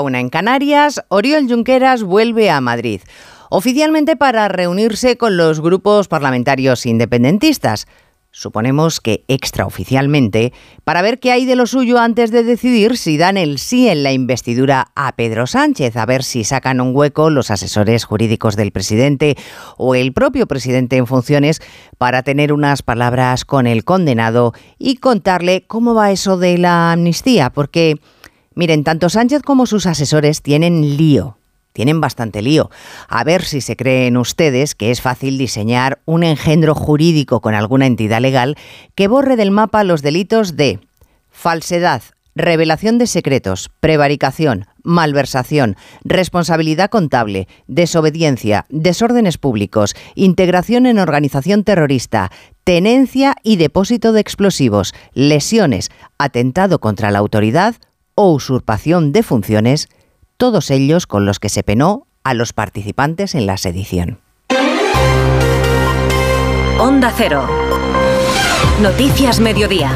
Una en Canarias, Oriol Junqueras vuelve a Madrid, oficialmente para reunirse con los grupos parlamentarios independentistas. Suponemos que extraoficialmente, para ver qué hay de lo suyo antes de decidir si dan el sí en la investidura a Pedro Sánchez, a ver si sacan un hueco los asesores jurídicos del presidente o el propio presidente en funciones para tener unas palabras con el condenado y contarle cómo va eso de la amnistía, porque Miren, tanto Sánchez como sus asesores tienen lío, tienen bastante lío. A ver si se creen ustedes que es fácil diseñar un engendro jurídico con alguna entidad legal que borre del mapa los delitos de falsedad, revelación de secretos, prevaricación, malversación, responsabilidad contable, desobediencia, desórdenes públicos, integración en organización terrorista, tenencia y depósito de explosivos, lesiones, atentado contra la autoridad o usurpación de funciones, todos ellos con los que se penó a los participantes en la sedición. Onda Cero. Noticias Mediodía.